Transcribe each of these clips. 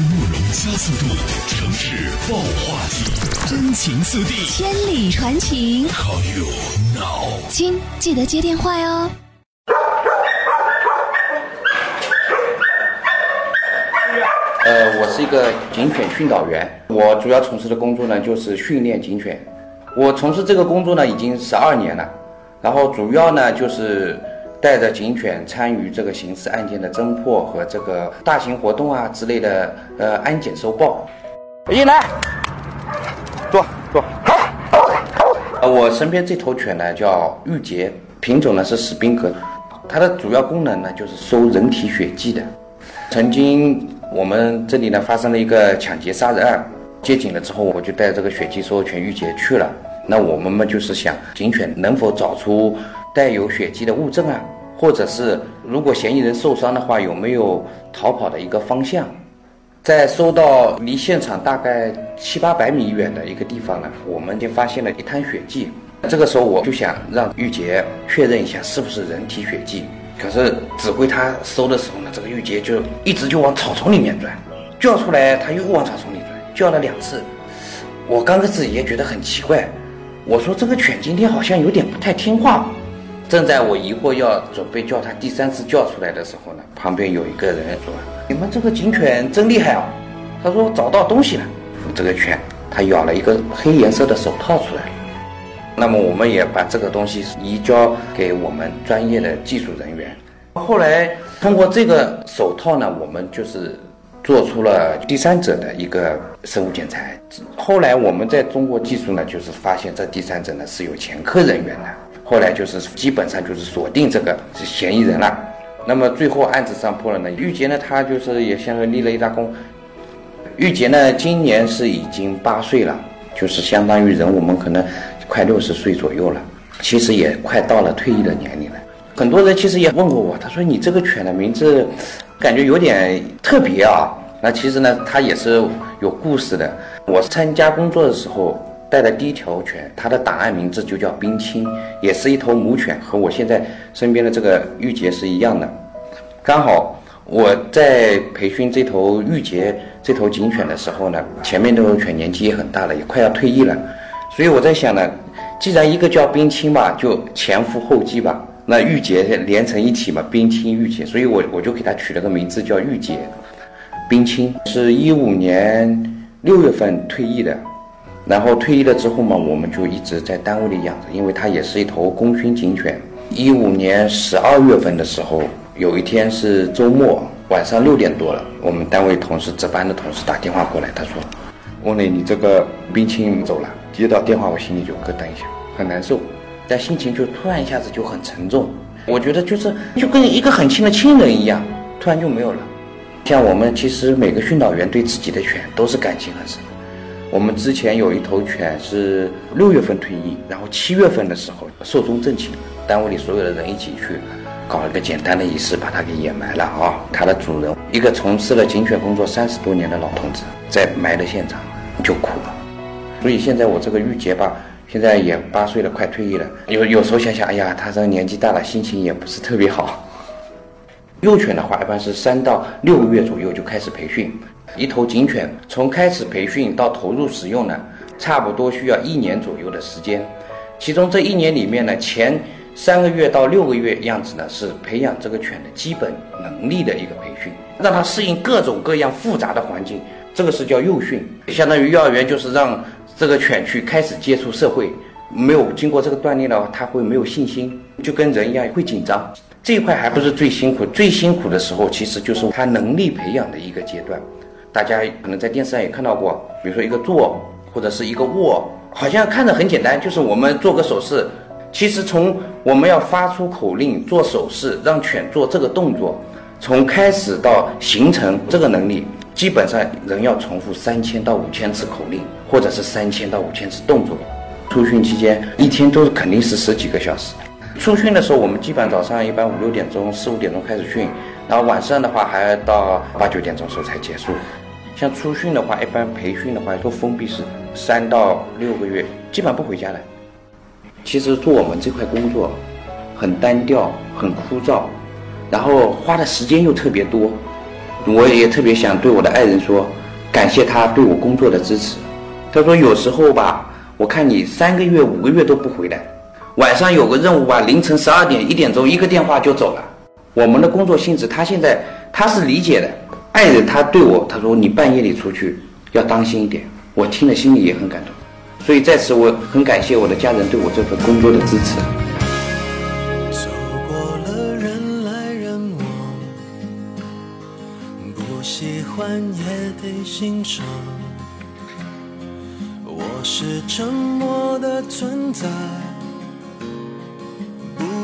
慕容加速度，城市爆话题，真情速递。千里传情，Call you now。亲，记得接电话哟。呃，我是一个警犬训导员，我主要从事的工作呢就是训练警犬。我从事这个工作呢已经十二年了，然后主要呢就是带着警犬参与这个刑事案件的侦破和这个大型活动啊之类的呃安检收报。进来，坐坐。呃，我身边这头犬呢叫玉洁，品种呢是史宾格，它的主要功能呢就是收人体血迹的。曾经我们这里呢发生了一个抢劫杀人案，接警了之后，我就带这个血迹收犬玉洁去了。那我们嘛就是想警犬能否找出带有血迹的物证啊，或者是如果嫌疑人受伤的话，有没有逃跑的一个方向。在搜到离现场大概七八百米远的一个地方呢，我们就发现了一滩血迹。这个时候我就想让玉洁确认一下是不是人体血迹。可是指挥他搜的时候呢，这个玉洁就一直就往草丛里面钻，叫出来他又往草丛里钻，叫了两次。我刚开始也觉得很奇怪，我说这个犬今天好像有点不太听话。正在我疑惑要准备叫它第三次叫出来的时候呢，旁边有一个人说：“你们这个警犬真厉害啊！”他说找到东西了。这个犬它咬了一个黑颜色的手套出来。那么我们也把这个东西移交给我们专业的技术人员。后来通过这个手套呢，我们就是做出了第三者的一个生物检材。后来我们在中国技术呢，就是发现这第三者呢是有前科人员的。后来就是基本上就是锁定这个嫌疑人了。那么最后案子上破了呢，玉洁呢他就是也相当于立了一大功。玉洁呢今年是已经八岁了，就是相当于人我们可能快六十岁左右了，其实也快到了退役的年龄了。很多人其实也问过我，他说你这个犬的名字感觉有点特别啊。那其实呢，它也是有故事的。我参加工作的时候带的第一条犬，它的档案名字就叫冰清，也是一头母犬，和我现在身边的这个玉洁是一样的。刚好我在培训这头玉洁这头警犬的时候呢，前面那头犬年纪也很大了，也快要退役了，所以我在想呢，既然一个叫冰清吧，就前赴后继吧。那玉洁连成一体嘛，冰清玉洁，所以我我就给它取了个名字叫玉洁。冰清是一五年六月份退役的，然后退役了之后嘛，我们就一直在单位里养着，因为它也是一头功勋警犬。一五年十二月份的时候，有一天是周末晚上六点多了，我们单位同事值班的同事打电话过来，他说：“翁磊，你这个冰清走了。”接到电话，我心里就咯噔一下，很难受，但心情就突然一下子就很沉重。我觉得就是就跟一个很亲的亲人一样，突然就没有了。像我们其实每个训导员对自己的犬都是感情很深。我们之前有一头犬是六月份退役，然后七月份的时候寿终正寝，单位里所有的人一起去搞了个简单的仪式，把它给掩埋了啊。它的主人一个从事了警犬工作三十多年的老同志，在埋的现场就哭了。所以现在我这个玉洁吧，现在也八岁了，快退役了。有有时候想想，哎呀，它这年纪大了，心情也不是特别好。幼犬的话，一般是三到六个月左右就开始培训。一头警犬从开始培训到投入使用呢，差不多需要一年左右的时间。其中这一年里面呢，前三个月到六个月样子呢，是培养这个犬的基本能力的一个培训，让它适应各种各样复杂的环境。这个是叫幼训，相当于幼儿园就是让这个犬去开始接触社会。没有经过这个锻炼的话，它会没有信心，就跟人一样会紧张。这一块还不是最辛苦，最辛苦的时候其实就是它能力培养的一个阶段。大家可能在电视上也看到过，比如说一个坐或者是一个卧，好像看着很简单，就是我们做个手势。其实从我们要发出口令、做手势，让犬做这个动作，从开始到形成这个能力，基本上人要重复三千到五千次口令，或者是三千到五千次动作。出训期间一天都是肯定是十几个小时。出训的时候，我们基本早上一般五六点钟、四五点钟开始训，然后晚上的话还要到八九点钟时候才结束。像出训的话，一般培训的话都封闭式，三到六个月，基本不回家的。其实做我们这块工作，很单调，很枯燥，然后花的时间又特别多。我也特别想对我的爱人说，感谢他对我工作的支持。他说有时候吧，我看你三个月、五个月都不回来，晚上有个任务吧，凌晨十二点、一点钟一个电话就走了。我们的工作性质，他现在他是理解的。爱人他对我他说你半夜里出去要当心一点，我听了心里也很感动。所以在此我很感谢我的家人对我这份工作的支持。走过了人来人往，不喜欢也得欣赏。我是沉默的存在，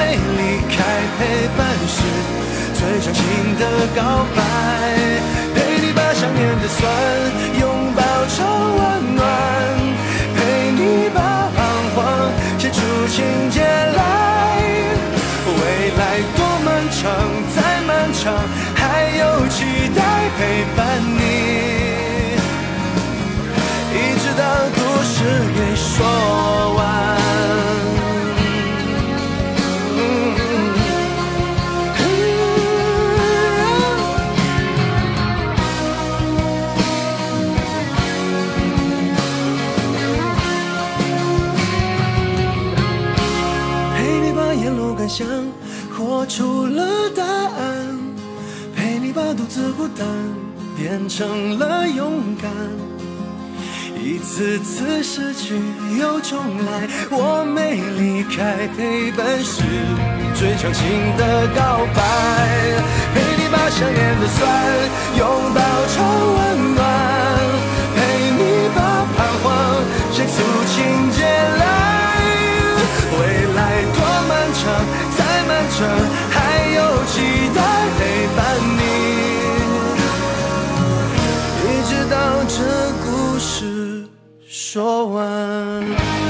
没离开，陪伴是最长情的告白。陪你把想念的酸沿路感想活出了答案，陪你把独自孤单变成了勇敢。一次次失去又重来，我没离开，陪伴是最长情的告白。这故事说完。